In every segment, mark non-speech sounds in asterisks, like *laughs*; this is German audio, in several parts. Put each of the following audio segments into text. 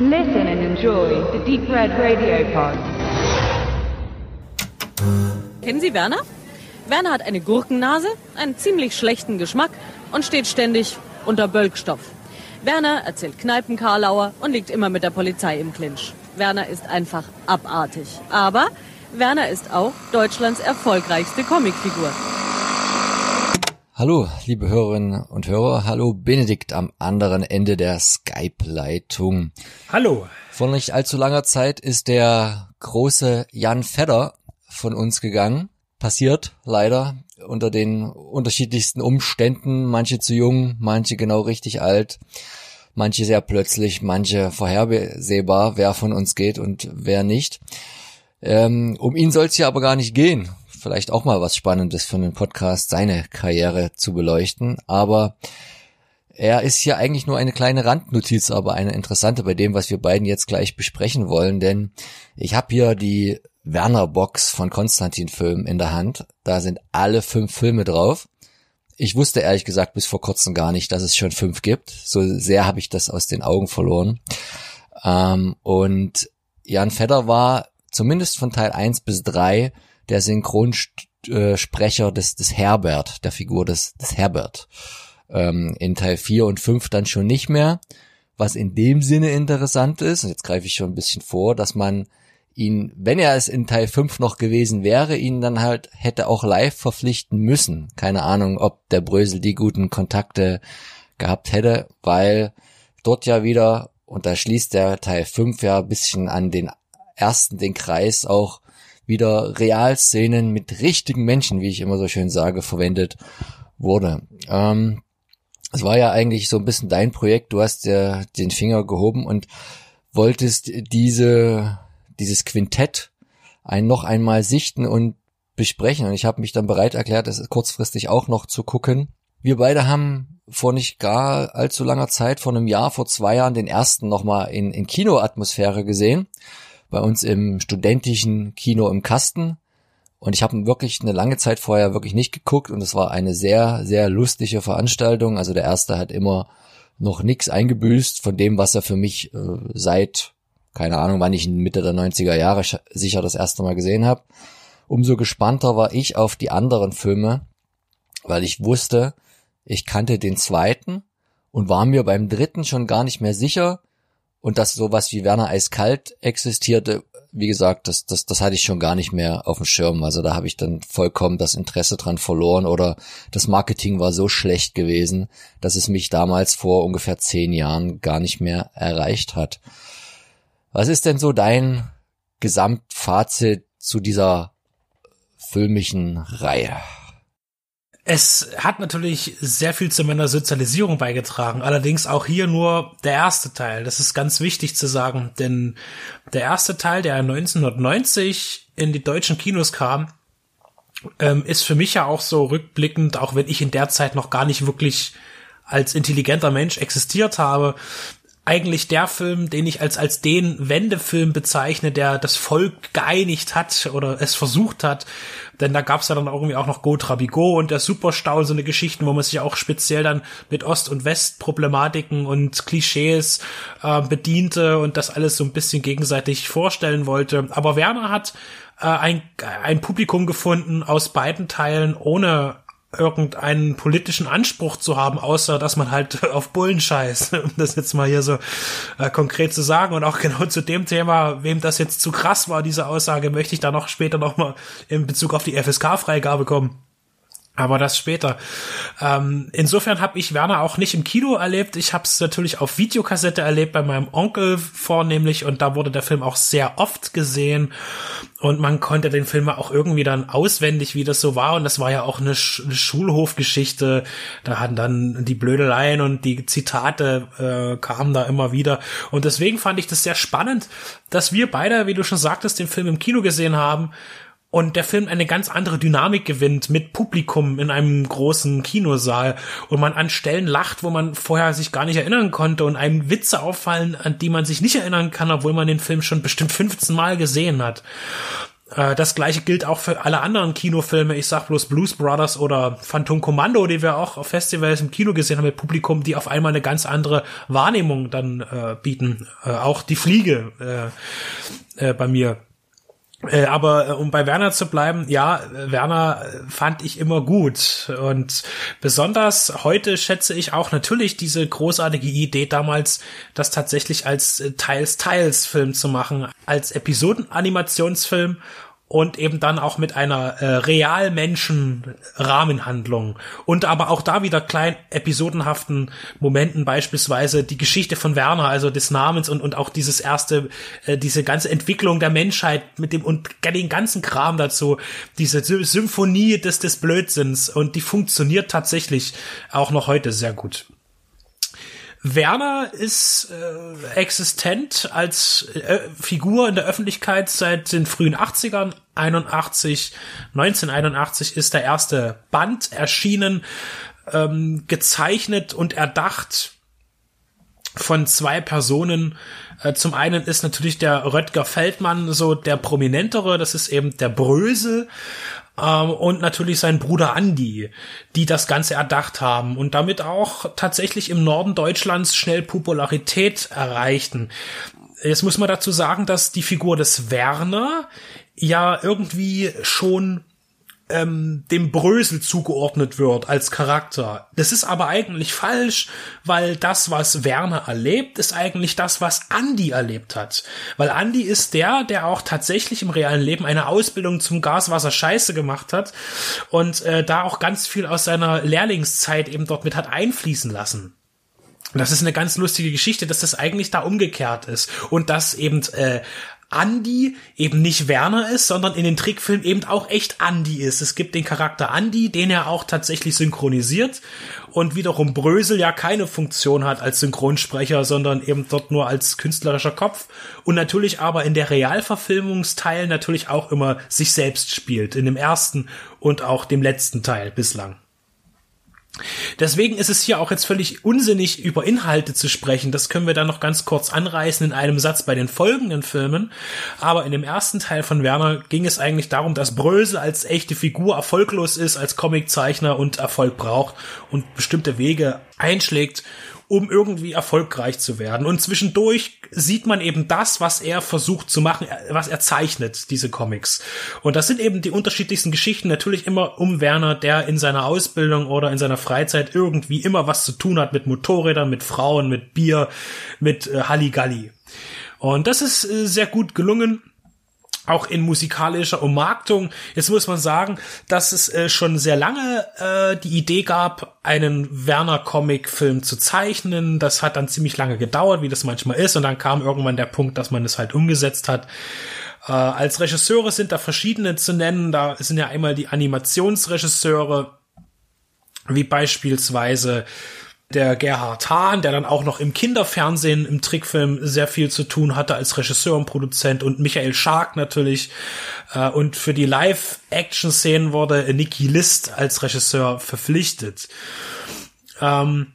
Listen and enjoy the Deep Red Radio Pod. Kennen Sie Werner? Werner hat eine Gurkennase, einen ziemlich schlechten Geschmack und steht ständig unter Bölkstoff. Werner erzählt Kneipenkarlauer und liegt immer mit der Polizei im Clinch. Werner ist einfach abartig. Aber Werner ist auch Deutschlands erfolgreichste Comicfigur. Hallo, liebe Hörerinnen und Hörer. Hallo, Benedikt am anderen Ende der Skype-Leitung. Hallo. Vor nicht allzu langer Zeit ist der große Jan Fedder von uns gegangen. Passiert leider unter den unterschiedlichsten Umständen. Manche zu jung, manche genau richtig alt, manche sehr plötzlich, manche vorhersehbar, wer von uns geht und wer nicht. Ähm, um ihn soll es hier aber gar nicht gehen vielleicht auch mal was Spannendes für einen Podcast, seine Karriere zu beleuchten. Aber er ist hier eigentlich nur eine kleine Randnotiz, aber eine interessante bei dem, was wir beiden jetzt gleich besprechen wollen. Denn ich habe hier die Werner Box von Konstantin Film in der Hand. Da sind alle fünf Filme drauf. Ich wusste ehrlich gesagt bis vor kurzem gar nicht, dass es schon fünf gibt. So sehr habe ich das aus den Augen verloren. Ähm, und Jan Fedder war zumindest von Teil eins bis drei der Synchronsprecher des, des Herbert, der Figur des, des Herbert. Ähm, in Teil 4 und 5 dann schon nicht mehr. Was in dem Sinne interessant ist, und jetzt greife ich schon ein bisschen vor, dass man ihn, wenn er es in Teil 5 noch gewesen wäre, ihn dann halt hätte auch live verpflichten müssen. Keine Ahnung, ob der Brösel die guten Kontakte gehabt hätte, weil dort ja wieder, und da schließt der Teil 5 ja ein bisschen an den ersten den Kreis auch wieder Realszenen mit richtigen Menschen, wie ich immer so schön sage, verwendet wurde. Ähm, es war ja eigentlich so ein bisschen dein Projekt. Du hast ja den Finger gehoben und wolltest diese, dieses Quintett ein noch einmal sichten und besprechen. Und ich habe mich dann bereit erklärt, es kurzfristig auch noch zu gucken. Wir beide haben vor nicht gar allzu langer Zeit, vor einem Jahr, vor zwei Jahren, den ersten nochmal in, in Kinoatmosphäre gesehen bei uns im studentischen Kino im Kasten. Und ich habe wirklich eine lange Zeit vorher wirklich nicht geguckt und es war eine sehr, sehr lustige Veranstaltung. Also der erste hat immer noch nichts eingebüßt von dem, was er für mich äh, seit, keine Ahnung, wann ich ihn Mitte der 90er Jahre sicher das erste Mal gesehen habe. Umso gespannter war ich auf die anderen Filme, weil ich wusste, ich kannte den zweiten und war mir beim dritten schon gar nicht mehr sicher, und dass sowas wie Werner Eiskalt existierte, wie gesagt, das, das, das hatte ich schon gar nicht mehr auf dem Schirm. Also da habe ich dann vollkommen das Interesse dran verloren oder das Marketing war so schlecht gewesen, dass es mich damals vor ungefähr zehn Jahren gar nicht mehr erreicht hat. Was ist denn so dein Gesamtfazit zu dieser filmischen Reihe? Es hat natürlich sehr viel zu meiner Sozialisierung beigetragen, allerdings auch hier nur der erste Teil. Das ist ganz wichtig zu sagen, denn der erste Teil, der 1990 in die deutschen Kinos kam, ähm, ist für mich ja auch so rückblickend, auch wenn ich in der Zeit noch gar nicht wirklich als intelligenter Mensch existiert habe, eigentlich der Film, den ich als, als den Wendefilm bezeichne, der das Volk geeinigt hat oder es versucht hat. Denn da gab's ja dann irgendwie auch noch Go Trabigo und der Superstau, so eine Geschichten, wo man sich auch speziell dann mit Ost- und West-Problematiken und Klischees äh, bediente und das alles so ein bisschen gegenseitig vorstellen wollte. Aber Werner hat äh, ein, ein Publikum gefunden aus beiden Teilen ohne irgendeinen politischen Anspruch zu haben, außer dass man halt *laughs* auf Bullen scheißt, um das jetzt mal hier so äh, konkret zu sagen. Und auch genau zu dem Thema, wem das jetzt zu krass war, diese Aussage, möchte ich da noch später nochmal in Bezug auf die FSK-Freigabe kommen. Aber das später. Ähm, insofern habe ich Werner auch nicht im Kino erlebt. Ich habe es natürlich auf Videokassette erlebt bei meinem Onkel vornehmlich und da wurde der Film auch sehr oft gesehen und man konnte den Film auch irgendwie dann auswendig, wie das so war und das war ja auch eine, Sch eine Schulhofgeschichte. Da hatten dann die Blödeleien und die Zitate äh, kamen da immer wieder und deswegen fand ich das sehr spannend, dass wir beide, wie du schon sagtest, den Film im Kino gesehen haben und der Film eine ganz andere Dynamik gewinnt mit Publikum in einem großen Kinosaal und man an Stellen lacht, wo man vorher sich gar nicht erinnern konnte und einem Witze auffallen, an die man sich nicht erinnern kann, obwohl man den Film schon bestimmt 15 Mal gesehen hat. Äh, das gleiche gilt auch für alle anderen Kinofilme. Ich sag bloß Blues Brothers oder Phantom Commando, die wir auch auf Festivals im Kino gesehen haben mit Publikum, die auf einmal eine ganz andere Wahrnehmung dann äh, bieten. Äh, auch die Fliege äh, äh, bei mir. Äh, aber äh, um bei Werner zu bleiben, ja, Werner äh, fand ich immer gut. Und besonders heute schätze ich auch natürlich diese großartige Idee damals, das tatsächlich als Teils-Teils-Film zu machen, als Episodenanimationsfilm und eben dann auch mit einer äh, realmenschen Rahmenhandlung und aber auch da wieder klein episodenhaften Momenten beispielsweise die Geschichte von Werner also des Namens und und auch dieses erste äh, diese ganze Entwicklung der Menschheit mit dem und den ganzen Kram dazu diese Symphonie des des Blödsinns. Und die funktioniert tatsächlich auch noch heute sehr gut Werner ist äh, existent als äh, Figur in der Öffentlichkeit seit den frühen 80ern. 81, 1981 ist der erste Band erschienen, ähm, gezeichnet und erdacht von zwei Personen. Äh, zum einen ist natürlich der Röttger Feldmann so der prominentere, das ist eben der Brösel ähm, und natürlich sein Bruder Andy, die das Ganze erdacht haben und damit auch tatsächlich im Norden Deutschlands schnell Popularität erreichten. Jetzt muss man dazu sagen, dass die Figur des Werner ja irgendwie schon ähm, dem Brösel zugeordnet wird als Charakter. Das ist aber eigentlich falsch, weil das, was Werner erlebt, ist eigentlich das, was Andy erlebt hat. Weil Andy ist der, der auch tatsächlich im realen Leben eine Ausbildung zum Gaswasser Scheiße gemacht hat und äh, da auch ganz viel aus seiner Lehrlingszeit eben dort mit hat einfließen lassen. Das ist eine ganz lustige Geschichte, dass das eigentlich da umgekehrt ist und dass eben äh, Andy eben nicht Werner ist, sondern in den Trickfilmen eben auch echt Andy ist. Es gibt den Charakter Andy, den er auch tatsächlich synchronisiert und wiederum Brösel ja keine Funktion hat als Synchronsprecher, sondern eben dort nur als künstlerischer Kopf und natürlich aber in der Realverfilmungsteil natürlich auch immer sich selbst spielt, in dem ersten und auch dem letzten Teil bislang. Deswegen ist es hier auch jetzt völlig unsinnig, über Inhalte zu sprechen. Das können wir dann noch ganz kurz anreißen in einem Satz bei den folgenden Filmen. Aber in dem ersten Teil von Werner ging es eigentlich darum, dass Brösel als echte Figur erfolglos ist, als Comiczeichner und Erfolg braucht und bestimmte Wege einschlägt um irgendwie erfolgreich zu werden. Und zwischendurch sieht man eben das, was er versucht zu machen, was er zeichnet, diese Comics. Und das sind eben die unterschiedlichsten Geschichten, natürlich immer um Werner, der in seiner Ausbildung oder in seiner Freizeit irgendwie immer was zu tun hat mit Motorrädern, mit Frauen, mit Bier, mit äh, Halligalli. Und das ist äh, sehr gut gelungen auch in musikalischer Ummarktung. Jetzt muss man sagen, dass es äh, schon sehr lange äh, die Idee gab, einen Werner-Comic-Film zu zeichnen. Das hat dann ziemlich lange gedauert, wie das manchmal ist. Und dann kam irgendwann der Punkt, dass man es halt umgesetzt hat. Äh, als Regisseure sind da verschiedene zu nennen. Da sind ja einmal die Animationsregisseure, wie beispielsweise der Gerhard Hahn, der dann auch noch im Kinderfernsehen im Trickfilm sehr viel zu tun hatte als Regisseur und Produzent und Michael Schark natürlich. Äh, und für die Live-Action-Szenen wurde Nicky List als Regisseur verpflichtet. Ähm,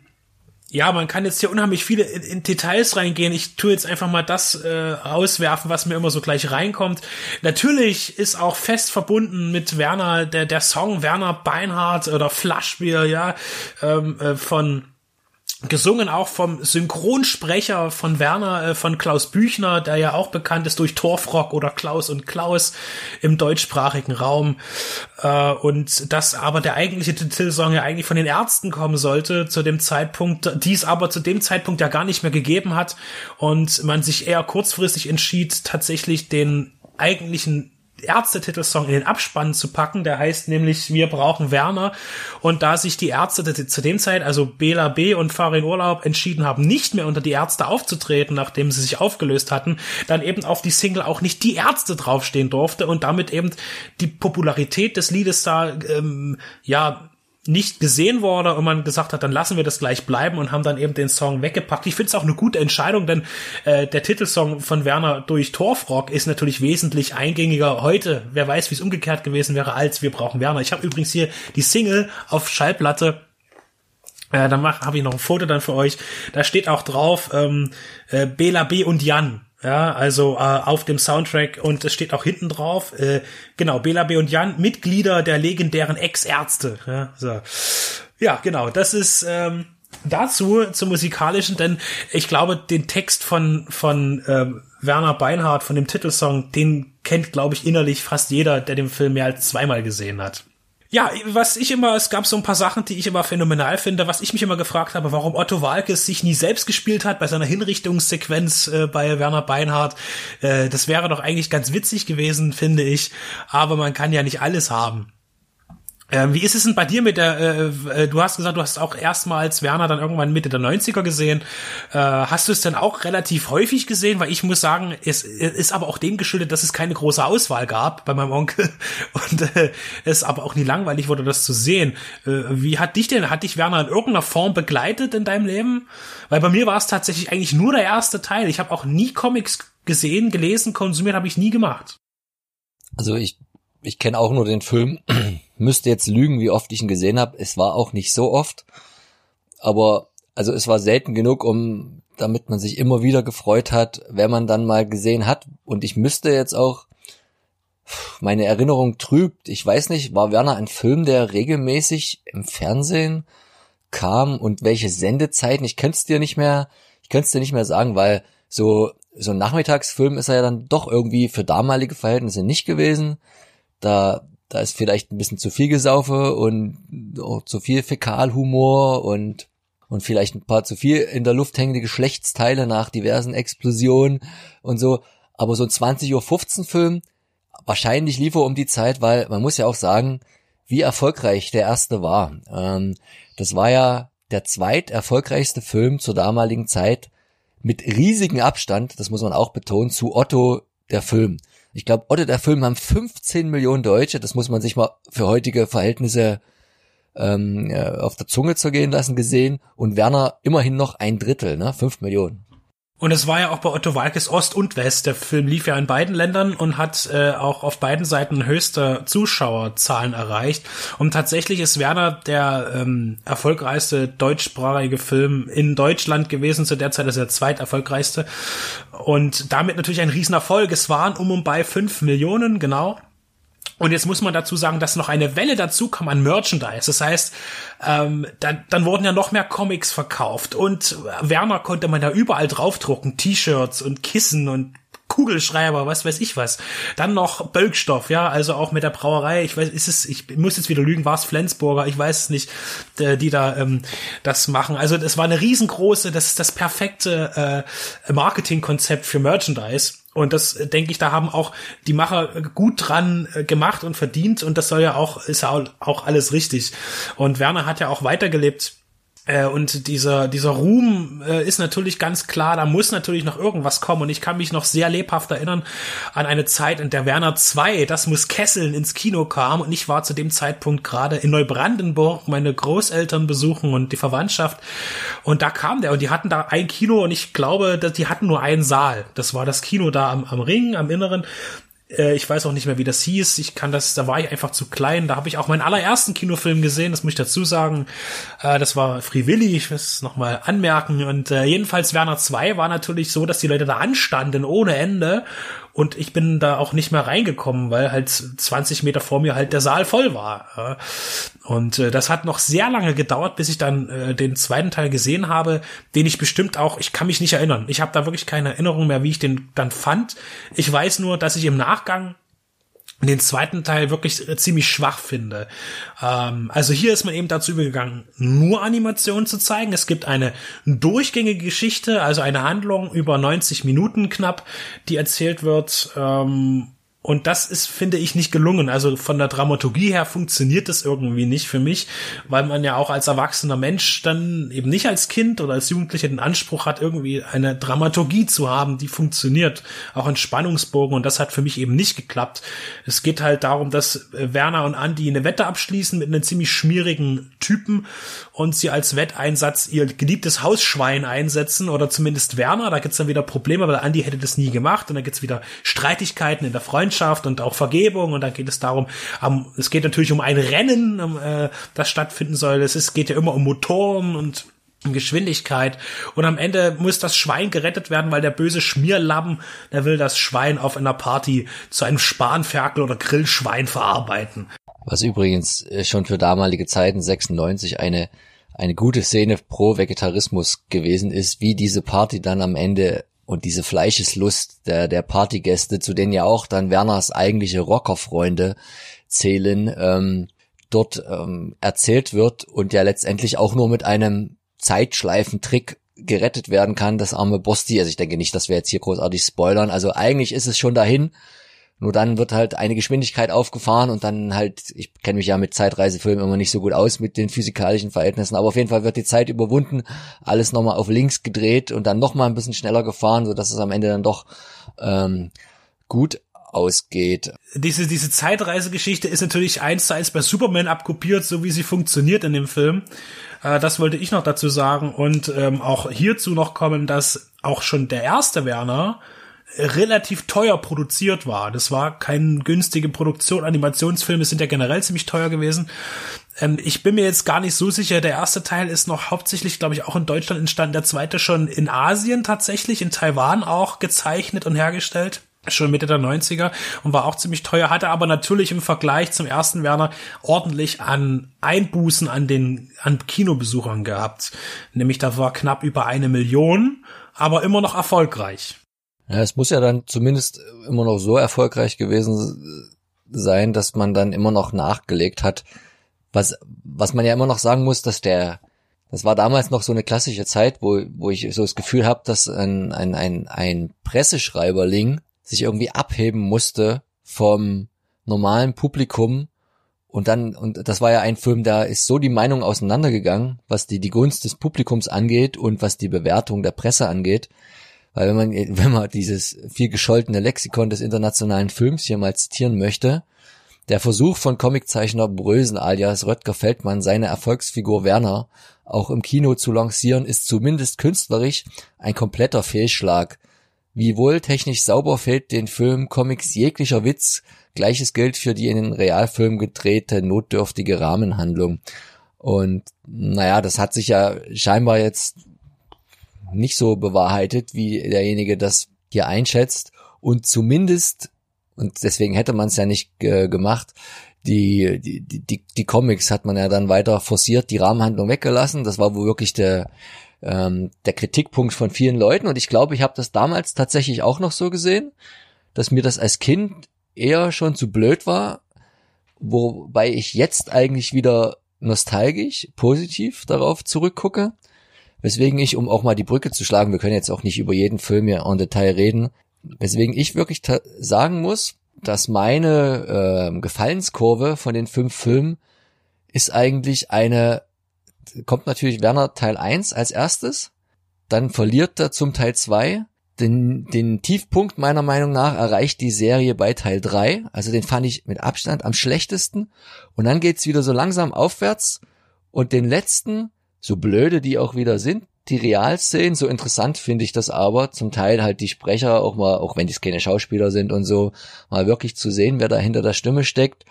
ja, man kann jetzt hier unheimlich viele in, in, Details reingehen. Ich tue jetzt einfach mal das äh, auswerfen, was mir immer so gleich reinkommt. Natürlich ist auch fest verbunden mit Werner der der Song Werner Beinhardt oder Flaschbier, ja, ähm, äh, von gesungen auch vom Synchronsprecher von Werner, äh, von Klaus Büchner, der ja auch bekannt ist durch Torfrock oder Klaus und Klaus im deutschsprachigen Raum. Äh, und dass aber der eigentliche Titelsong ja eigentlich von den Ärzten kommen sollte zu dem Zeitpunkt, dies aber zu dem Zeitpunkt ja gar nicht mehr gegeben hat und man sich eher kurzfristig entschied, tatsächlich den eigentlichen Ärztetitelsong in den Abspann zu packen. Der heißt nämlich Wir brauchen Werner. Und da sich die Ärzte zu dem Zeit, also Bela B. und Farin Urlaub, entschieden haben, nicht mehr unter die Ärzte aufzutreten, nachdem sie sich aufgelöst hatten, dann eben auf die Single auch nicht die Ärzte draufstehen durfte und damit eben die Popularität des Liedes da, ähm, ja, nicht gesehen wurde und man gesagt hat, dann lassen wir das gleich bleiben und haben dann eben den Song weggepackt. Ich finde es auch eine gute Entscheidung, denn äh, der Titelsong von Werner durch Torfrock ist natürlich wesentlich eingängiger heute. Wer weiß, wie es umgekehrt gewesen wäre, als wir brauchen Werner. Ich habe übrigens hier die Single auf Schallplatte äh, dann habe ich noch ein Foto dann für euch. Da steht auch drauf ähm, äh, Bela B und Jan Ja, also äh, auf dem Soundtrack und es steht auch hinten drauf, äh, genau, Bela B. und Jan, Mitglieder der legendären Ex-Ärzte. Ja, so. ja, genau, das ist ähm, dazu zum musikalischen, denn ich glaube, den Text von von äh, Werner Beinhardt von dem Titelsong, den kennt, glaube ich, innerlich fast jeder, der den Film mehr als zweimal gesehen hat. Ja, was ich immer, es gab so ein paar Sachen, die ich immer phänomenal finde, was ich mich immer gefragt habe, warum Otto Walkes sich nie selbst gespielt hat bei seiner Hinrichtungssequenz äh, bei Werner Beinhardt. Äh, das wäre doch eigentlich ganz witzig gewesen, finde ich. Aber man kann ja nicht alles haben. Ähm, wie ist es denn bei dir mit der, äh, äh, du hast gesagt, du hast auch erstmals Werner dann irgendwann Mitte der 90er gesehen. Äh, hast du es denn auch relativ häufig gesehen? Weil ich muss sagen, es, es ist aber auch dem geschuldet, dass es keine große Auswahl gab bei meinem Onkel *laughs* und äh, es aber auch nie langweilig wurde, das zu sehen. Äh, wie hat dich denn, hat dich Werner in irgendeiner Form begleitet in deinem Leben? Weil bei mir war es tatsächlich eigentlich nur der erste Teil. Ich habe auch nie Comics gesehen, gelesen, konsumiert habe ich nie gemacht. Also ich, ich kenne auch nur den Film müsste jetzt lügen, wie oft ich ihn gesehen habe. Es war auch nicht so oft, aber also es war selten genug, um damit man sich immer wieder gefreut hat, wenn man dann mal gesehen hat. Und ich müsste jetzt auch meine Erinnerung trübt. Ich weiß nicht, war Werner ein Film, der regelmäßig im Fernsehen kam und welche Sendezeiten? Ich könnte es dir nicht mehr, ich könnte dir nicht mehr sagen, weil so so ein Nachmittagsfilm ist er ja dann doch irgendwie für damalige Verhältnisse nicht gewesen. Da da ist vielleicht ein bisschen zu viel Gesaufe und auch zu viel Fäkalhumor und und vielleicht ein paar zu viel in der Luft hängende Geschlechtsteile nach diversen Explosionen und so. Aber so ein 20.15 Uhr Film, wahrscheinlich lief er um die Zeit, weil man muss ja auch sagen, wie erfolgreich der erste war. Ähm, das war ja der zweit erfolgreichste Film zur damaligen Zeit mit riesigem Abstand, das muss man auch betonen, zu Otto der Film. Ich glaube, Otto der Film haben 15 Millionen Deutsche, das muss man sich mal für heutige Verhältnisse ähm, äh, auf der Zunge zergehen lassen gesehen und Werner immerhin noch ein Drittel, ne? Fünf Millionen. Und es war ja auch bei Otto Walkes Ost und West. Der Film lief ja in beiden Ländern und hat äh, auch auf beiden Seiten höchste Zuschauerzahlen erreicht. Und tatsächlich ist Werner der ähm, erfolgreichste deutschsprachige Film in Deutschland gewesen. Zu der Zeit ist er der zweiterfolgreichste. Und damit natürlich ein Riesenerfolg. Es waren um und bei fünf Millionen, genau. Und jetzt muss man dazu sagen, dass noch eine Welle dazu kam an Merchandise. Das heißt, ähm, dann, dann wurden ja noch mehr Comics verkauft und Werner konnte man da überall draufdrucken, T-Shirts und Kissen und Kugelschreiber, was weiß ich was. Dann noch Bölkstoff, ja, also auch mit der Brauerei. Ich weiß, ist es, ich muss jetzt wieder lügen, war es Flensburger, ich weiß es nicht, die, da ähm, das machen. Also das war eine riesengroße, das ist das perfekte äh, Marketingkonzept für Merchandise. Und das äh, denke ich, da haben auch die Macher gut dran äh, gemacht und verdient und das soll ja auch, ist ja auch alles richtig. Und Werner hat ja auch weitergelebt äh, und dieser, dieser Ruhm äh, ist natürlich ganz klar, da muss natürlich noch irgendwas kommen. Und ich kann mich noch sehr lebhaft erinnern an eine Zeit, in der Werner 2, das muss Kesseln, ins Kino kam. Und ich war zu dem Zeitpunkt gerade in Neubrandenburg meine Großeltern besuchen und die Verwandtschaft. Und da kam der und die hatten da ein Kino und ich glaube, die hatten nur einen Saal. Das war das Kino da am, am Ring, am Inneren. Äh, ich weiß auch nicht mehr, wie das hieß. Ich kann das, da war ich einfach zu klein. Da habe ich auch meinen allerersten Kinofilm gesehen, das muss ich dazu sagen. Äh, das war Free Willy, ich will es nochmal anmerken. Und äh, jedenfalls Werner 2 war natürlich so, dass die Leute da anstanden ohne Ende und ich bin da auch nicht mehr reingekommen, weil halt 20 Meter vor mir halt der Saal voll war. Und äh, das hat noch sehr lange gedauert, bis ich dann äh, den zweiten Teil gesehen habe, den ich bestimmt auch, ich kann mich nicht erinnern. Ich habe da wirklich keine Erinnerung mehr, wie ich den dann fand. Ich weiß nur, dass ich im Nachgang den zweiten Teil wirklich ziemlich schwach finde. Ähm, also hier ist man eben dazu übergegangen, nur Animationen zu zeigen. Es gibt eine durchgängige Geschichte, also eine Handlung über 90 Minuten knapp, die erzählt wird. Ähm, und das ist, finde ich, nicht gelungen. Also von der Dramaturgie her funktioniert das irgendwie nicht für mich, weil man ja auch als erwachsener Mensch dann eben nicht als Kind oder als Jugendlicher den Anspruch hat, irgendwie eine Dramaturgie zu haben, die funktioniert. Auch ein Spannungsbogen. Und das hat für mich eben nicht geklappt. Es geht halt darum, dass Werner und Andy eine Wette abschließen mit einem ziemlich schmierigen Typen und sie als Wetteinsatz ihr geliebtes Hausschwein einsetzen oder zumindest Werner. Da gibt's dann wieder Probleme, weil Andy hätte das nie gemacht. Und dann gibt's wieder Streitigkeiten in der Freundschaft und auch Vergebung und dann geht es darum, um, es geht natürlich um ein Rennen, um, äh, das stattfinden soll. Es ist, geht ja immer um Motoren und Geschwindigkeit und am Ende muss das Schwein gerettet werden, weil der böse Schmierlappen, der will das Schwein auf einer Party zu einem Spanferkel oder Grillschwein verarbeiten. Was übrigens äh, schon für damalige Zeiten 96 eine eine gute Szene pro Vegetarismus gewesen ist, wie diese Party dann am Ende und diese Fleischeslust der, der Partygäste, zu denen ja auch dann Werners eigentliche Rockerfreunde zählen, ähm, dort ähm, erzählt wird und ja letztendlich auch nur mit einem Zeitschleifentrick gerettet werden kann, das arme Bosti. Also ich denke nicht, dass wir jetzt hier großartig spoilern. Also eigentlich ist es schon dahin. Nur dann wird halt eine Geschwindigkeit aufgefahren und dann halt, ich kenne mich ja mit Zeitreisefilmen immer nicht so gut aus mit den physikalischen Verhältnissen, aber auf jeden Fall wird die Zeit überwunden, alles nochmal auf links gedreht und dann nochmal ein bisschen schneller gefahren, so dass es am Ende dann doch ähm, gut ausgeht. Diese, diese Zeitreisegeschichte ist natürlich eins zu eins bei Superman abkopiert, so wie sie funktioniert in dem Film. Äh, das wollte ich noch dazu sagen und ähm, auch hierzu noch kommen, dass auch schon der erste Werner relativ teuer produziert war. Das war keine günstige Produktion. Animationsfilme sind ja generell ziemlich teuer gewesen. Ähm, ich bin mir jetzt gar nicht so sicher. Der erste Teil ist noch hauptsächlich, glaube ich, auch in Deutschland entstanden. Der zweite schon in Asien tatsächlich, in Taiwan auch gezeichnet und hergestellt schon Mitte der 90er und war auch ziemlich teuer, hatte aber natürlich im Vergleich zum ersten Werner ordentlich an Einbußen an den an Kinobesuchern gehabt. Nämlich da war knapp über eine Million, aber immer noch erfolgreich. Ja, es muss ja dann zumindest immer noch so erfolgreich gewesen sein, dass man dann immer noch nachgelegt hat. Was, was man ja immer noch sagen muss, dass der, das war damals noch so eine klassische Zeit, wo, wo ich so das Gefühl habe, dass ein, ein, ein, ein Presseschreiberling sich irgendwie abheben musste vom normalen Publikum und dann, und das war ja ein Film, da ist so die Meinung auseinandergegangen, was die, die Gunst des Publikums angeht und was die Bewertung der Presse angeht. Weil wenn man, *laughs* wenn man dieses viel gescholtene Lexikon des internationalen Films hier mal zitieren möchte, der Versuch von Comiczeichner Brösen alias Röttger Feldmann, seine Erfolgsfigur Werner auch im Kino zu lancieren, ist zumindest künstlerisch ein kompletter Fehlschlag. Wie wohl technisch sauber fällt den Film Comics jeglicher Witz. Gleiches gilt für die in den Realfilm gedrehte notdürftige Rahmenhandlung. Und naja, das hat sich ja scheinbar jetzt nicht so bewahrheitet, wie derjenige das hier einschätzt. Und zumindest, und deswegen hätte man es ja nicht äh, gemacht, die, die, die, die Comics hat man ja dann weiter forciert, die Rahmenhandlung weggelassen. Das war wohl wirklich der, ähm, der Kritikpunkt von vielen Leuten. Und ich glaube, ich habe das damals tatsächlich auch noch so gesehen, dass mir das als Kind eher schon zu blöd war, wobei ich jetzt eigentlich wieder nostalgisch, positiv darauf zurückgucke. Weswegen ich, um auch mal die Brücke zu schlagen, wir können jetzt auch nicht über jeden Film hier en Detail reden, weswegen ich wirklich sagen muss, dass meine äh, Gefallenskurve von den fünf Filmen ist eigentlich eine kommt natürlich Werner Teil 1 als erstes, dann verliert er zum Teil 2. Den, den Tiefpunkt meiner Meinung nach erreicht die Serie bei Teil 3. Also den fand ich mit Abstand am schlechtesten. Und dann geht's wieder so langsam aufwärts. Und den letzten, so blöde die auch wieder sind, die Realszenen, so interessant finde ich das aber, zum Teil halt die Sprecher auch mal, auch wenn die keine Schauspieler sind und so, mal wirklich zu sehen, wer da hinter der Stimme steckt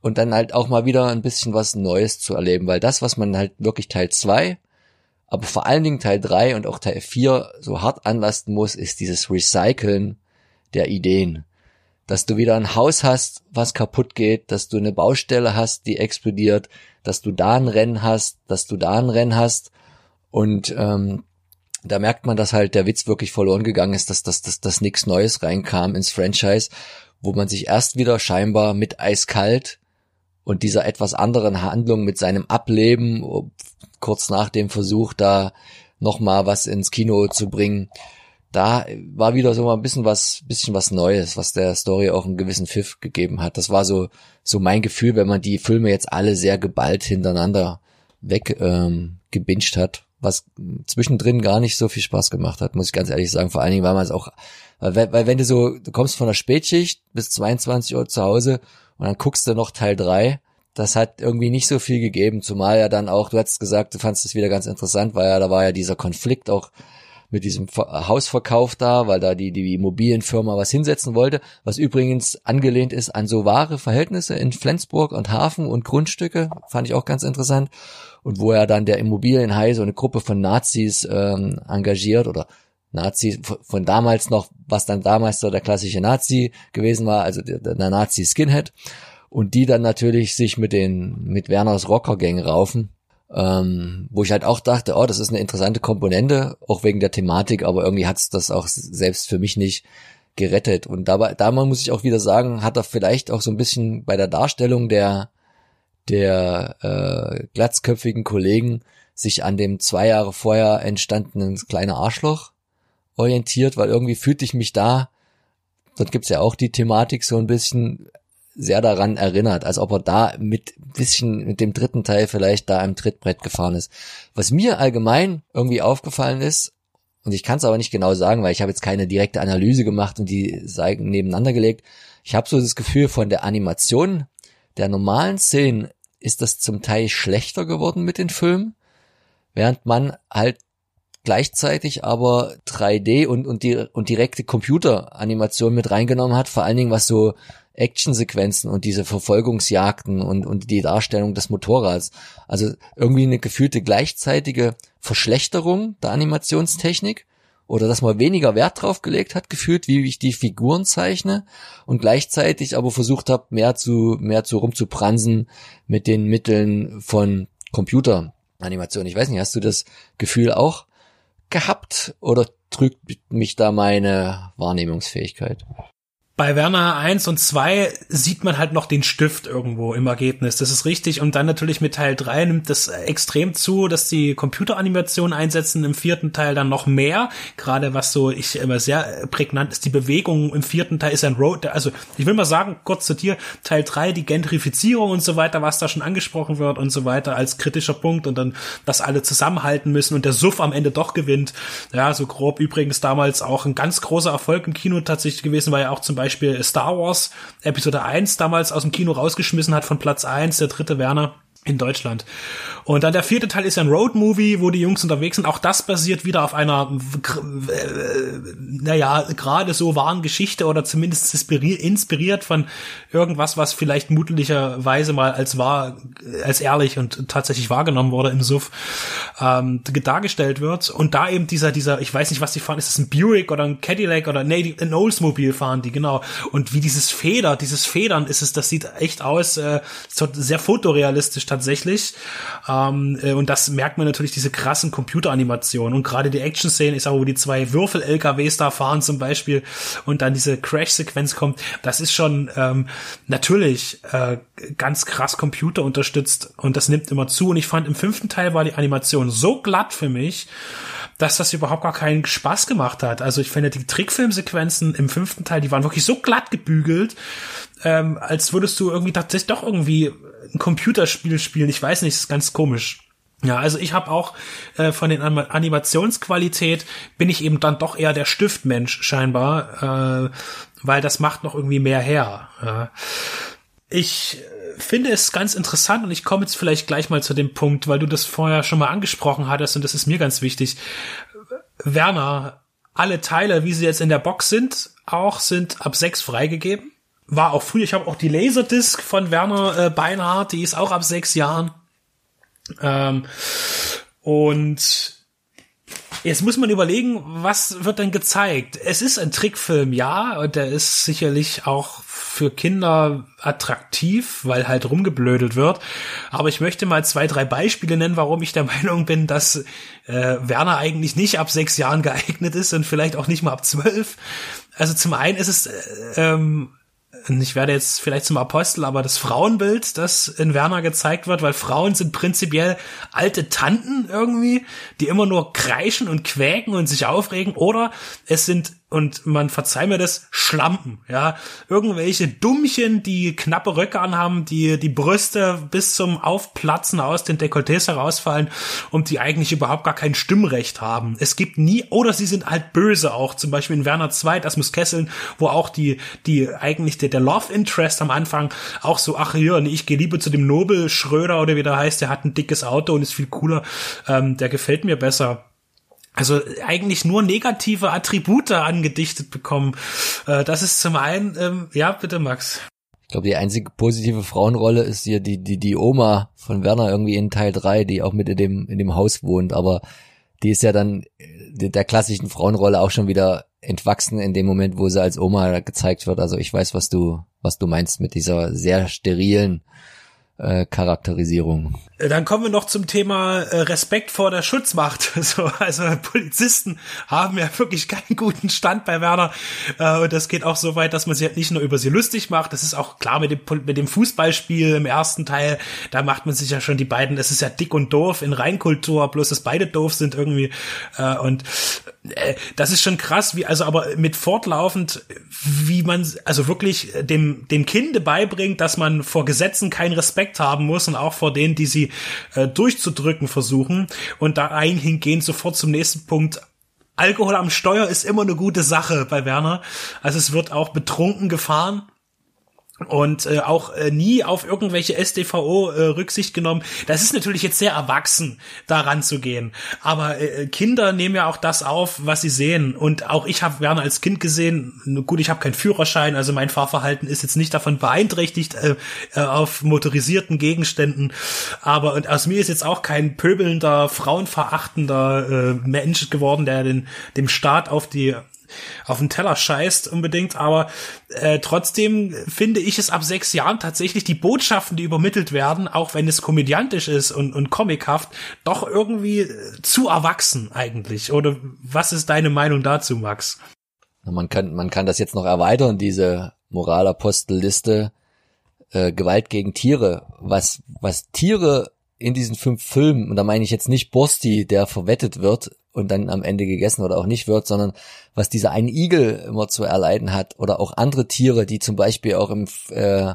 und dann halt auch mal wieder ein bisschen was Neues zu erleben, weil das, was man halt wirklich Teil zwei, aber vor allen Dingen Teil drei und auch Teil vier so hart anlasten muss, ist dieses Recyceln der Ideen. Dass du wieder ein Haus hast, was kaputt geht, dass du eine Baustelle hast, die explodiert, dass du da ein Rennen hast, dass du da ein Rennen hast. Und ähm, da merkt man, dass halt der Witz wirklich verloren gegangen ist, dass, dass, dass, dass nichts Neues reinkam ins Franchise, wo man sich erst wieder scheinbar mit eiskalt und dieser etwas anderen Handlung mit seinem Ableben, kurz nach dem Versuch, da nochmal was ins Kino zu bringen, da war wieder so mal ein bisschen was, bisschen was Neues, was der Story auch einen gewissen Pfiff gegeben hat. Das war so, so mein Gefühl, wenn man die Filme jetzt alle sehr geballt hintereinander weg ähm, gebinged hat, was zwischendrin gar nicht so viel Spaß gemacht hat, muss ich ganz ehrlich sagen. Vor allen Dingen, weil man es auch, weil, weil wenn du so, du kommst von der Spätschicht bis 22 Uhr zu Hause und dann guckst du noch Teil drei. Das hat irgendwie nicht so viel gegeben, zumal ja dann auch, du hast gesagt, du fandest es wieder ganz interessant, weil ja, da war ja dieser Konflikt auch mit diesem Hausverkauf da, weil da die, die Immobilienfirma was hinsetzen wollte, was übrigens angelehnt ist an so wahre Verhältnisse in Flensburg und Hafen und Grundstücke, fand ich auch ganz interessant. Und wo er dann der Immobilienhai so eine Gruppe von Nazis ähm, engagiert oder Nazis von damals noch, was dann damals so der klassische Nazi gewesen war, also der, der Nazi-Skinhead. Und die dann natürlich sich mit den, mit Werners Rockergang raufen ähm, wo ich halt auch dachte, oh, das ist eine interessante Komponente, auch wegen der Thematik, aber irgendwie hat's das auch selbst für mich nicht gerettet. Und dabei, da muss ich auch wieder sagen, hat er vielleicht auch so ein bisschen bei der Darstellung der der äh, glatzköpfigen Kollegen sich an dem zwei Jahre vorher entstandenen kleine Arschloch orientiert, weil irgendwie fühlte ich mich da, dort gibt's ja auch die Thematik so ein bisschen sehr daran erinnert, als ob er da mit bisschen mit dem dritten Teil vielleicht da im Trittbrett gefahren ist. Was mir allgemein irgendwie aufgefallen ist, und ich kann es aber nicht genau sagen, weil ich habe jetzt keine direkte Analyse gemacht und die Seiten nebeneinander gelegt. Ich habe so das Gefühl, von der Animation der normalen Szenen ist das zum Teil schlechter geworden mit den Filmen, während man halt gleichzeitig aber 3D und, und, die, und direkte Computeranimation mit reingenommen hat, vor allen Dingen was so Actionsequenzen und diese Verfolgungsjagden und, und die Darstellung des Motorrads. Also irgendwie eine gefühlte gleichzeitige Verschlechterung der Animationstechnik oder dass man weniger Wert drauf gelegt hat, gefühlt, wie ich die Figuren zeichne und gleichzeitig aber versucht habe, mehr zu, mehr zu rumzupransen mit den Mitteln von Computeranimation. Ich weiß nicht, hast du das Gefühl auch gehabt oder trügt mich da meine Wahrnehmungsfähigkeit? Bei Werner 1 und 2 sieht man halt noch den Stift irgendwo im Ergebnis. Das ist richtig. Und dann natürlich mit Teil 3 nimmt das extrem zu, dass die Computeranimation einsetzen. Im vierten Teil dann noch mehr. Gerade was so ich immer sehr prägnant ist, die Bewegung im vierten Teil ist ein Road. Also ich will mal sagen, kurz zu dir, Teil 3, die Gentrifizierung und so weiter, was da schon angesprochen wird und so weiter als kritischer Punkt und dann, dass alle zusammenhalten müssen und der Suff am Ende doch gewinnt. Ja, so grob übrigens damals auch ein ganz großer Erfolg im Kino tatsächlich gewesen, weil ja auch zum Beispiel Beispiel Star Wars Episode 1 damals aus dem Kino rausgeschmissen hat von Platz 1, der dritte Werner in Deutschland. Und dann der vierte Teil ist ein Road-Movie, wo die Jungs unterwegs sind. Auch das basiert wieder auf einer, äh, naja, gerade so wahren Geschichte oder zumindest inspiriert von irgendwas, was vielleicht mutlicherweise mal als wahr, als ehrlich und tatsächlich wahrgenommen wurde im Suff, ähm, dargestellt wird. Und da eben dieser, dieser, ich weiß nicht, was die fahren, ist das ein Buick oder ein Cadillac oder nee, ein Oldsmobile fahren die, genau. Und wie dieses Feder, dieses Federn ist es, das sieht echt aus, äh, sehr fotorealistisch tatsächlich. Ähm, äh, und das merkt man natürlich, diese krassen Computeranimationen. Und gerade die Action-Szene ist auch, wo die zwei Würfel-LKWs da fahren zum Beispiel und dann diese Crash-Sequenz kommt. Das ist schon ähm, natürlich äh, ganz krass Computer unterstützt und das nimmt immer zu. Und ich fand, im fünften Teil war die Animation so glatt für mich, dass das überhaupt gar keinen Spaß gemacht hat. Also ich finde die Trickfilmsequenzen im fünften Teil, die waren wirklich so glatt gebügelt, ähm, als würdest du irgendwie tatsächlich doch irgendwie ein Computerspiel spielen. Ich weiß nicht, ist ganz komisch. Ja, also ich habe auch äh, von den Animationsqualität bin ich eben dann doch eher der Stiftmensch scheinbar, äh, weil das macht noch irgendwie mehr her. Ja. Ich äh, finde es ganz interessant und ich komme jetzt vielleicht gleich mal zu dem Punkt, weil du das vorher schon mal angesprochen hattest und das ist mir ganz wichtig. Werner, alle Teile, wie sie jetzt in der Box sind, auch sind ab sechs freigegeben war auch früher, ich habe auch die Laserdisc von Werner äh, Beinhardt, die ist auch ab sechs Jahren. Ähm, und jetzt muss man überlegen, was wird denn gezeigt? Es ist ein Trickfilm, ja, und der ist sicherlich auch für Kinder attraktiv, weil halt rumgeblödelt wird. Aber ich möchte mal zwei, drei Beispiele nennen, warum ich der *laughs* Meinung bin, dass äh, Werner eigentlich nicht ab sechs Jahren geeignet ist und vielleicht auch nicht mal ab zwölf. Also zum einen ist es äh, ähm, ich werde jetzt vielleicht zum Apostel, aber das Frauenbild, das in Werner gezeigt wird, weil Frauen sind prinzipiell alte Tanten irgendwie, die immer nur kreischen und quäken und sich aufregen, oder es sind und man verzeih mir das, Schlampen, ja. Irgendwelche Dummchen, die knappe Röcke anhaben, die die Brüste bis zum Aufplatzen aus den Dekolletés herausfallen und die eigentlich überhaupt gar kein Stimmrecht haben. Es gibt nie, oder sie sind halt böse auch, zum Beispiel in Werner 2, das muss Kesseln, wo auch die, die eigentlich der, der Love Interest am Anfang auch so, ach nee, ich gehe lieber zu dem Nobel Schröder oder wie der heißt, der hat ein dickes Auto und ist viel cooler, ähm, der gefällt mir besser also eigentlich nur negative Attribute angedichtet bekommen. Äh, das ist zum einen, ähm, ja, bitte Max. Ich glaube, die einzige positive Frauenrolle ist hier die, die, die Oma von Werner irgendwie in Teil 3, die auch mit in dem, in dem Haus wohnt, aber die ist ja dann äh, der klassischen Frauenrolle auch schon wieder entwachsen in dem Moment, wo sie als Oma gezeigt wird. Also ich weiß, was du, was du meinst mit dieser sehr sterilen äh, Charakterisierung. Dann kommen wir noch zum Thema äh, Respekt vor der Schutzmacht. *laughs* So, also Polizisten haben ja wirklich keinen guten Stand bei Werner. Äh, und das geht auch so weit, dass man sich halt nicht nur über sie lustig macht. Das ist auch klar mit dem, Fußballspiel im ersten Teil. Da macht man sich ja schon die beiden, es ist ja dick und doof in Reinkultur, bloß dass beide doof sind irgendwie. Äh, und äh, das ist schon krass, wie, also aber mit fortlaufend, wie man, also wirklich dem, dem Kinde beibringt, dass man vor Gesetzen keinen Respekt haben muss und auch vor denen, die sie äh, durchzudrücken versuchen. Und da hingehen sofort zum nächsten Punkt. Alkohol am Steuer ist immer eine gute Sache bei Werner. Also es wird auch betrunken gefahren und äh, auch äh, nie auf irgendwelche SDVO äh, Rücksicht genommen. Das ist natürlich jetzt sehr erwachsen, daran zu gehen. Aber äh, Kinder nehmen ja auch das auf, was sie sehen. Und auch ich habe Werner als Kind gesehen. Gut, ich habe keinen Führerschein, also mein Fahrverhalten ist jetzt nicht davon beeinträchtigt äh, äh, auf motorisierten Gegenständen. Aber und aus mir ist jetzt auch kein pöbelnder, frauenverachtender äh, Mensch geworden, der den dem Staat auf die auf den Teller scheißt unbedingt, aber äh, trotzdem finde ich es ab sechs Jahren tatsächlich die Botschaften, die übermittelt werden, auch wenn es komödiantisch ist und, und comichaft, doch irgendwie äh, zu erwachsen eigentlich. Oder was ist deine Meinung dazu, Max? Man kann, man kann das jetzt noch erweitern, diese Moralapostelliste, äh, Gewalt gegen Tiere. Was, was Tiere in diesen fünf Filmen, und da meine ich jetzt nicht Borsti, der verwettet wird, und dann am Ende gegessen oder auch nicht wird, sondern was dieser ein Igel immer zu erleiden hat oder auch andere Tiere, die zum Beispiel auch im äh,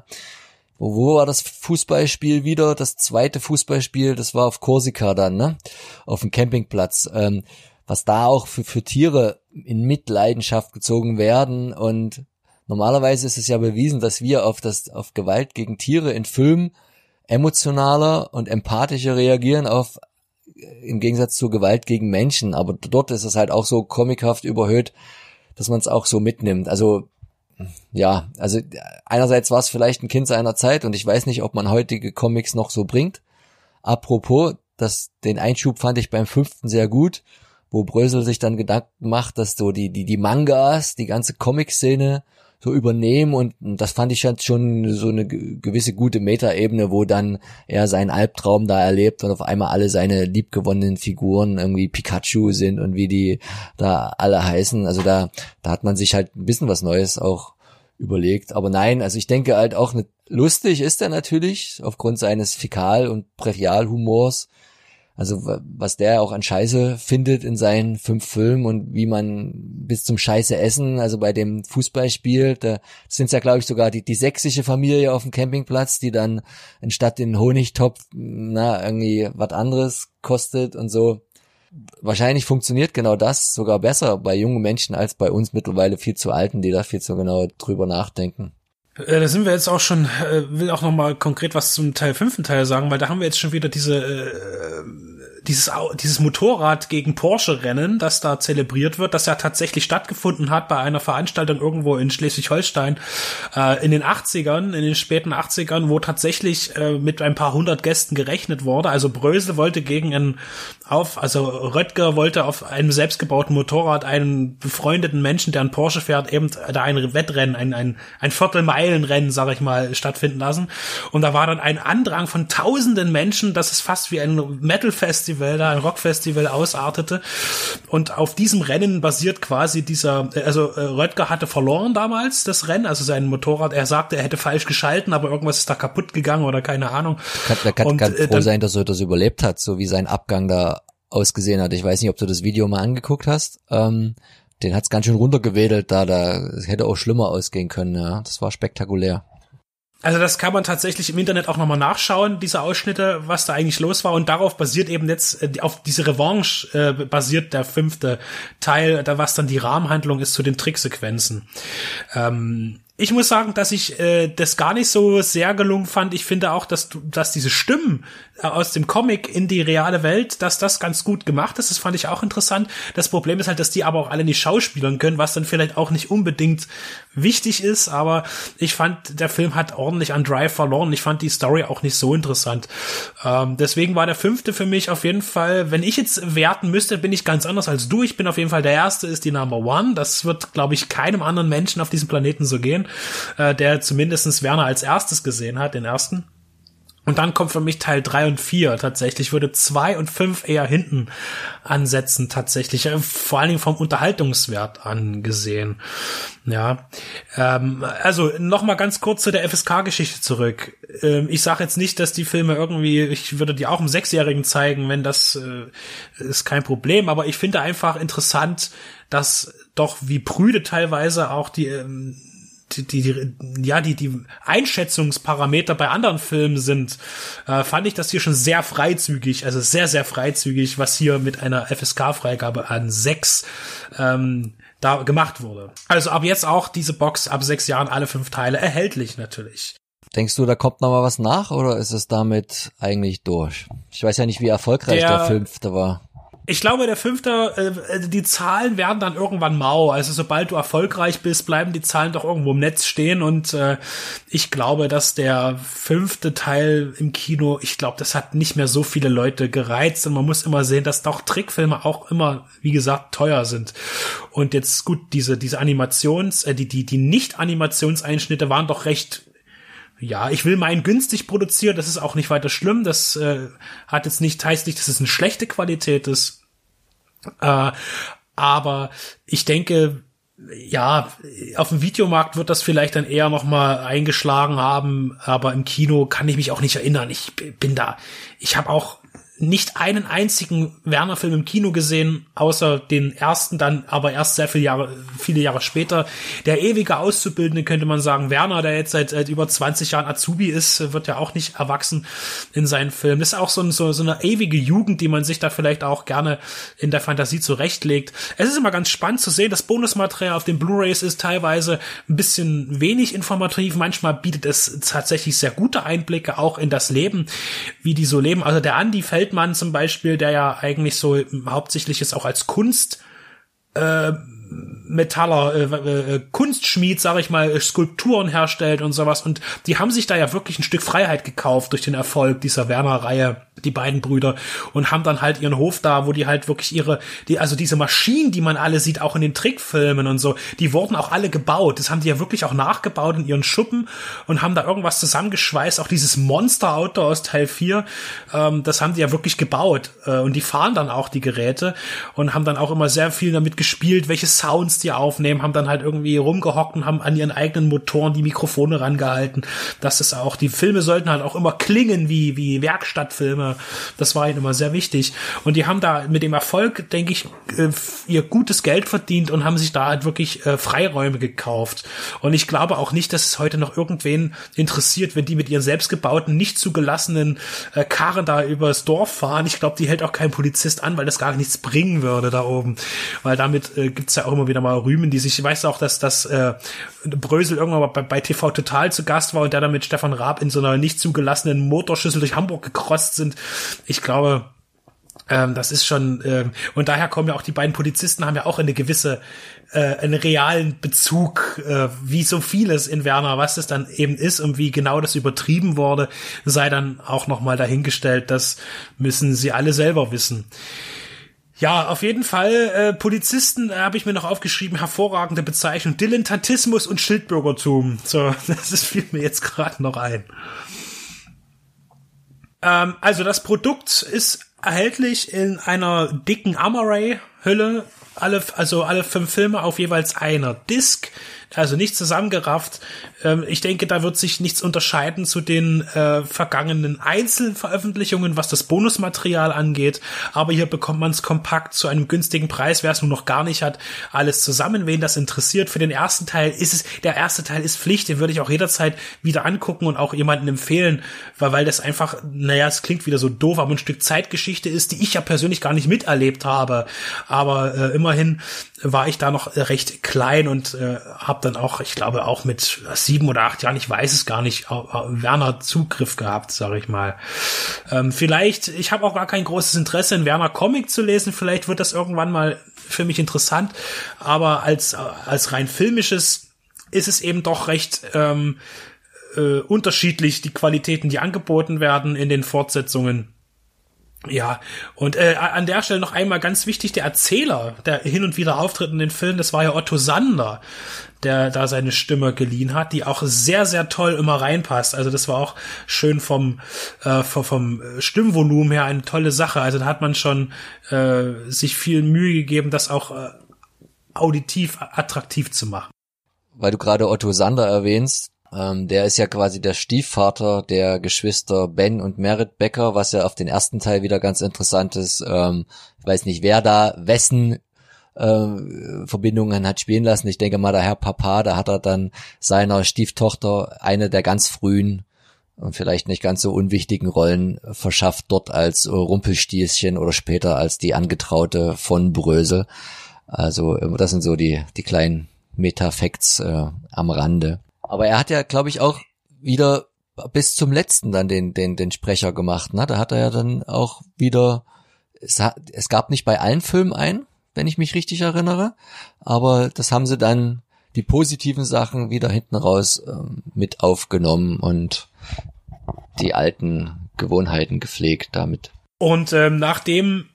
wo, wo war das Fußballspiel wieder? Das zweite Fußballspiel, das war auf Korsika dann, ne? Auf dem Campingplatz. Ähm, was da auch für, für Tiere in Mitleidenschaft gezogen werden und normalerweise ist es ja bewiesen, dass wir auf das auf Gewalt gegen Tiere in Filmen emotionaler und empathischer reagieren auf im Gegensatz zu Gewalt gegen Menschen. Aber dort ist es halt auch so comichaft überhöht, dass man es auch so mitnimmt. Also ja, also einerseits war es vielleicht ein Kind seiner Zeit und ich weiß nicht, ob man heutige Comics noch so bringt. Apropos, das, den Einschub fand ich beim fünften sehr gut, wo Brösel sich dann Gedanken macht, dass so die, die, die Mangas, die ganze Comic-Szene so übernehmen und das fand ich halt schon so eine gewisse gute Metaebene, wo dann er seinen Albtraum da erlebt und auf einmal alle seine liebgewonnenen Figuren irgendwie Pikachu sind und wie die da alle heißen. Also da, da hat man sich halt ein bisschen was Neues auch überlegt. Aber nein, also ich denke halt auch nicht, lustig ist er natürlich aufgrund seines Fäkal- und Brachialhumors. Also was der auch an Scheiße findet in seinen fünf Filmen und wie man bis zum Scheiße essen, also bei dem Fußballspiel, da sind ja glaube ich sogar die, die sächsische Familie auf dem Campingplatz, die dann anstatt den Honigtopf, na, irgendwie was anderes kostet und so. Wahrscheinlich funktioniert genau das sogar besser bei jungen Menschen als bei uns mittlerweile viel zu alten, die da viel zu genau drüber nachdenken. Äh, da sind wir jetzt auch schon, äh, will auch noch mal konkret was zum Teil fünften Teil sagen, weil da haben wir jetzt schon wieder diese äh, dieses, dieses Motorrad gegen Porsche-Rennen, das da zelebriert wird, das ja tatsächlich stattgefunden hat bei einer Veranstaltung irgendwo in Schleswig-Holstein äh, in den 80ern, in den späten 80ern, wo tatsächlich äh, mit ein paar hundert Gästen gerechnet wurde. Also Brösel wollte gegen einen auf, also Röttger wollte auf einem selbstgebauten Motorrad einen befreundeten Menschen, der einen Porsche fährt, eben da ein Wettrennen, ein, ein, ein Viertelmeilenrennen, sag ich mal, stattfinden lassen. Und da war dann ein Andrang von tausenden Menschen, das ist fast wie ein Metal-Festival Festival da, ein Rockfestival ausartete. Und auf diesem Rennen basiert quasi dieser, also äh, Röttger hatte verloren damals das Rennen, also sein Motorrad. Er sagte, er hätte falsch geschalten, aber irgendwas ist da kaputt gegangen oder keine Ahnung. Kann, er kann, und, kann äh, froh sein, dass er das überlebt hat, so wie sein Abgang da ausgesehen hat. Ich weiß nicht, ob du das Video mal angeguckt hast. Ähm, den hat's ganz schön runtergewedelt da, da hätte auch schlimmer ausgehen können, ja. Das war spektakulär. Also das kann man tatsächlich im Internet auch nochmal nachschauen, diese Ausschnitte, was da eigentlich los war. Und darauf basiert eben jetzt, äh, auf diese Revanche äh, basiert der fünfte Teil, da was dann die Rahmenhandlung ist zu den Tricksequenzen. Ähm, ich muss sagen, dass ich äh, das gar nicht so sehr gelungen fand. Ich finde auch, dass du, dass diese Stimmen äh, aus dem Comic in die reale Welt, dass das ganz gut gemacht ist. Das fand ich auch interessant. Das Problem ist halt, dass die aber auch alle nicht schauspielern können, was dann vielleicht auch nicht unbedingt wichtig ist. Aber ich fand, der Film hat ordentlich an Drive verloren. Ich fand die Story auch nicht so interessant. Ähm, deswegen war der fünfte für mich auf jeden Fall, wenn ich jetzt werten müsste, bin ich ganz anders als du. Ich bin auf jeden Fall der erste, ist die Number One. Das wird, glaube ich, keinem anderen Menschen auf diesem Planeten so gehen äh, der zumindestens Werner als erstes gesehen hat, den ersten. Und dann kommt für mich Teil drei und vier tatsächlich. Ich würde zwei und fünf eher hinten ansetzen tatsächlich. Äh, vor allen Dingen vom Unterhaltungswert angesehen. Ja. Ähm, also nochmal ganz kurz zu der FSK-Geschichte zurück. Ähm, ich sage jetzt nicht, dass die Filme irgendwie, ich würde die auch im Sechsjährigen zeigen, wenn das äh, ist kein Problem, aber ich finde einfach interessant, dass doch wie prüde teilweise auch die ähm, die, die, ja, die, die Einschätzungsparameter bei anderen Filmen sind, äh, fand ich das hier schon sehr freizügig, also sehr, sehr freizügig, was hier mit einer FSK-Freigabe an sechs ähm, da gemacht wurde. Also ab jetzt auch diese Box ab sechs Jahren alle fünf Teile erhältlich natürlich. Denkst du, da kommt noch mal was nach oder ist es damit eigentlich durch? Ich weiß ja nicht, wie erfolgreich der, der fünfte war ich glaube, der fünfte, äh, äh, die Zahlen werden dann irgendwann mau. Also sobald du erfolgreich bist, bleiben die Zahlen doch irgendwo im Netz stehen. Und äh, ich glaube, dass der fünfte Teil im Kino, ich glaube, das hat nicht mehr so viele Leute gereizt. Und man muss immer sehen, dass doch Trickfilme auch immer, wie gesagt, teuer sind. Und jetzt gut, diese diese Animations, äh, die die die Nicht-Animationseinschnitte waren doch recht ja, ich will meinen günstig produzieren, das ist auch nicht weiter schlimm. Das äh, hat jetzt nicht, heißt nicht, dass es eine schlechte Qualität ist. Äh, aber ich denke, ja, auf dem Videomarkt wird das vielleicht dann eher noch mal eingeschlagen haben, aber im Kino kann ich mich auch nicht erinnern. Ich bin da, ich habe auch nicht einen einzigen Werner-Film im Kino gesehen, außer den ersten, dann aber erst sehr viele Jahre, viele Jahre später. Der ewige Auszubildende könnte man sagen, Werner, der jetzt seit, seit über 20 Jahren Azubi ist, wird ja auch nicht erwachsen in seinen Filmen. Das ist auch so, ein, so, so eine ewige Jugend, die man sich da vielleicht auch gerne in der Fantasie zurechtlegt. Es ist immer ganz spannend zu sehen, das Bonusmaterial auf den Blu-rays ist teilweise ein bisschen wenig informativ. Manchmal bietet es tatsächlich sehr gute Einblicke auch in das Leben, wie die so leben. Also der Andy fällt Feldmann zum Beispiel, der ja eigentlich so hauptsächlich ist auch als Kunst äh, Metaller, äh, äh, Kunstschmied, sag ich mal, Skulpturen herstellt und sowas. Und die haben sich da ja wirklich ein Stück Freiheit gekauft durch den Erfolg dieser Werner-Reihe, die beiden Brüder, und haben dann halt ihren Hof da, wo die halt wirklich ihre, die, also diese Maschinen, die man alle sieht, auch in den Trickfilmen und so, die wurden auch alle gebaut. Das haben die ja wirklich auch nachgebaut in ihren Schuppen und haben da irgendwas zusammengeschweißt. Auch dieses Monster-Auto aus Teil 4, ähm, das haben die ja wirklich gebaut. Äh, und die fahren dann auch die Geräte und haben dann auch immer sehr viel damit gespielt, welches Sounds die aufnehmen, haben dann halt irgendwie rumgehockt und haben an ihren eigenen Motoren die Mikrofone rangehalten. Das ist auch, die Filme sollten halt auch immer klingen wie, wie Werkstattfilme. Das war ihnen immer sehr wichtig. Und die haben da mit dem Erfolg, denke ich, äh, ihr gutes Geld verdient und haben sich da halt wirklich äh, Freiräume gekauft. Und ich glaube auch nicht, dass es heute noch irgendwen interessiert, wenn die mit ihren selbstgebauten, nicht zugelassenen äh, Karren da übers Dorf fahren. Ich glaube, die hält auch kein Polizist an, weil das gar nichts bringen würde da oben. Weil damit äh, gibt's ja auch immer wieder mal rühmen, die sich, ich weiß auch, dass das äh, Brösel irgendwann mal bei, bei TV Total zu Gast war und der dann mit Stefan Raab in so einer nicht zugelassenen Motorschüssel durch Hamburg gekrost sind. Ich glaube, ähm, das ist schon ähm, und daher kommen ja auch die beiden Polizisten haben ja auch eine gewisse äh, einen realen Bezug, äh, wie so vieles in Werner, was das dann eben ist und wie genau das übertrieben wurde, sei dann auch noch mal dahingestellt. Das müssen sie alle selber wissen. Ja, auf jeden Fall. Äh, Polizisten äh, habe ich mir noch aufgeschrieben, hervorragende Bezeichnung. Dilettantismus und Schildbürgertum. So, *laughs* das ist, fiel mir jetzt gerade noch ein. Ähm, also das Produkt ist erhältlich in einer dicken Amaray-Hülle. Alle, also alle fünf Filme auf jeweils einer Disc also nicht zusammengerafft. Ähm, ich denke, da wird sich nichts unterscheiden zu den äh, vergangenen Einzelveröffentlichungen, was das Bonusmaterial angeht. Aber hier bekommt man es kompakt zu einem günstigen Preis, wer es nur noch gar nicht hat, alles zusammen. Wen das interessiert, für den ersten Teil ist es, der erste Teil ist Pflicht, den würde ich auch jederzeit wieder angucken und auch jemanden empfehlen, weil, weil das einfach, naja, es klingt wieder so doof, aber ein Stück Zeitgeschichte ist, die ich ja persönlich gar nicht miterlebt habe. aber äh, immerhin war ich da noch recht klein und äh, habe dann auch, ich glaube auch mit sieben oder acht Jahren, ich weiß es gar nicht, Werner Zugriff gehabt, sage ich mal. Ähm, vielleicht, ich habe auch gar kein großes Interesse in Werner Comic zu lesen, vielleicht wird das irgendwann mal für mich interessant, aber als als rein filmisches ist es eben doch recht ähm, äh, unterschiedlich die Qualitäten, die angeboten werden in den Fortsetzungen. Ja, und äh, an der Stelle noch einmal ganz wichtig, der Erzähler, der hin und wieder auftritt in den Filmen, das war ja Otto Sander, der da seine Stimme geliehen hat, die auch sehr, sehr toll immer reinpasst. Also das war auch schön vom, äh, vom, vom Stimmvolumen her eine tolle Sache. Also da hat man schon äh, sich viel Mühe gegeben, das auch äh, auditiv attraktiv zu machen. Weil du gerade Otto Sander erwähnst, ähm, der ist ja quasi der Stiefvater der Geschwister Ben und Merit Becker, was ja auf den ersten Teil wieder ganz interessant ist. Ähm, ich weiß nicht, wer da wessen äh, Verbindungen hat spielen lassen. Ich denke mal, der Herr Papa, da hat er dann seiner Stieftochter eine der ganz frühen und vielleicht nicht ganz so unwichtigen Rollen verschafft dort als Rumpelstieschen oder später als die Angetraute von Brösel. Also das sind so die, die kleinen Metafacts äh, am Rande. Aber er hat ja, glaube ich, auch wieder bis zum letzten dann den, den, den Sprecher gemacht. Ne? Da hat er ja dann auch wieder, es, es gab nicht bei allen Filmen ein, wenn ich mich richtig erinnere, aber das haben sie dann die positiven Sachen wieder hinten raus ähm, mit aufgenommen und die alten Gewohnheiten gepflegt damit. Und ähm, nach dem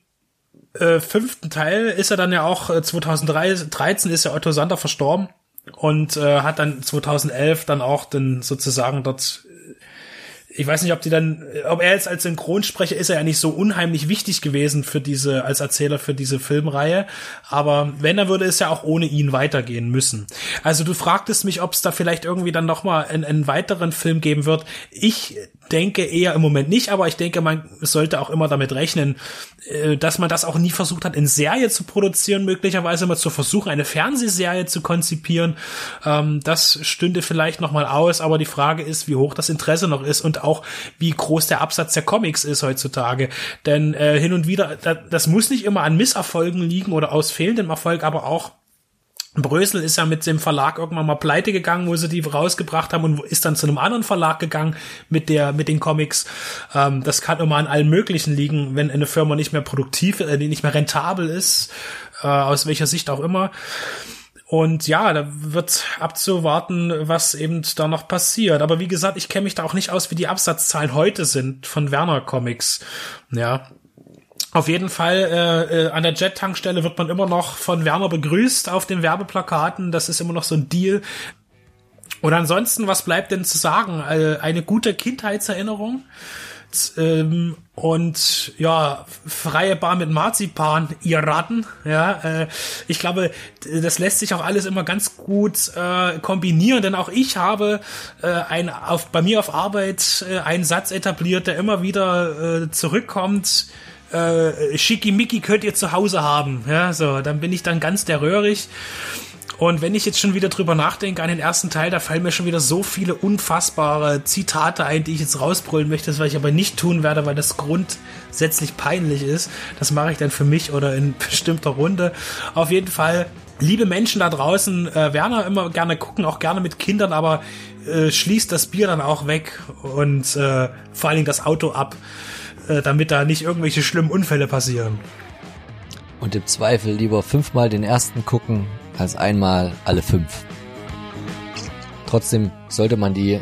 äh, fünften Teil ist er dann ja auch äh, 2013 ist ja Otto Sander verstorben und äh, hat dann 2011 dann auch dann sozusagen dort ich weiß nicht, ob die dann, ob er jetzt als Synchronsprecher ist er ja nicht so unheimlich wichtig gewesen für diese, als Erzähler für diese Filmreihe. Aber wenn, er würde es ja auch ohne ihn weitergehen müssen. Also du fragtest mich, ob es da vielleicht irgendwie dann nochmal einen, einen weiteren Film geben wird. Ich denke eher im Moment nicht, aber ich denke, man sollte auch immer damit rechnen, äh, dass man das auch nie versucht hat, in Serie zu produzieren, möglicherweise mal zu versuchen, eine Fernsehserie zu konzipieren. Ähm, das stünde vielleicht noch mal aus, aber die Frage ist, wie hoch das Interesse noch ist und auch wie groß der Absatz der Comics ist heutzutage. Denn äh, hin und wieder, das muss nicht immer an Misserfolgen liegen oder aus fehlendem Erfolg, aber auch Brösel ist ja mit dem Verlag irgendwann mal pleite gegangen, wo sie die rausgebracht haben und ist dann zu einem anderen Verlag gegangen mit der mit den Comics. Ähm, das kann immer an allen möglichen liegen, wenn eine Firma nicht mehr produktiv, äh, nicht mehr rentabel ist, äh, aus welcher Sicht auch immer. Und ja, da wird abzuwarten, was eben da noch passiert. Aber wie gesagt, ich kenne mich da auch nicht aus, wie die Absatzzahlen heute sind von Werner Comics. Ja, auf jeden Fall äh, äh, an der Jet-Tankstelle wird man immer noch von Werner begrüßt auf den Werbeplakaten. Das ist immer noch so ein Deal. Und ansonsten, was bleibt denn zu sagen? Äh, eine gute Kindheitserinnerung. Ähm, und ja, freie Bar mit Marzipan, ihr Ratten. Ja, äh, ich glaube, das lässt sich auch alles immer ganz gut äh, kombinieren, denn auch ich habe äh, ein, auf, bei mir auf Arbeit äh, einen Satz etabliert, der immer wieder äh, zurückkommt äh, Schickimicki könnt ihr zu Hause haben. Ja, so, dann bin ich dann ganz der Röhrig. Und wenn ich jetzt schon wieder drüber nachdenke an den ersten Teil, da fallen mir schon wieder so viele unfassbare Zitate ein, die ich jetzt rausbrüllen möchte, das was ich aber nicht tun werde, weil das grundsätzlich peinlich ist. Das mache ich dann für mich oder in *laughs* bestimmter Runde. Auf jeden Fall, liebe Menschen da draußen, äh, Werner immer gerne gucken, auch gerne mit Kindern, aber äh, schließt das Bier dann auch weg und äh, vor allen Dingen das Auto ab. Äh, damit da nicht irgendwelche schlimmen Unfälle passieren. Und im Zweifel lieber fünfmal den ersten gucken, als einmal alle fünf. Trotzdem sollte man die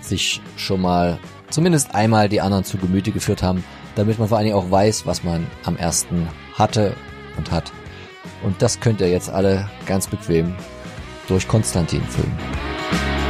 sich schon mal zumindest einmal die anderen zu Gemüte geführt haben, damit man vor allen Dingen auch weiß, was man am ersten hatte und hat. Und das könnt ihr jetzt alle ganz bequem durch Konstantin filmen.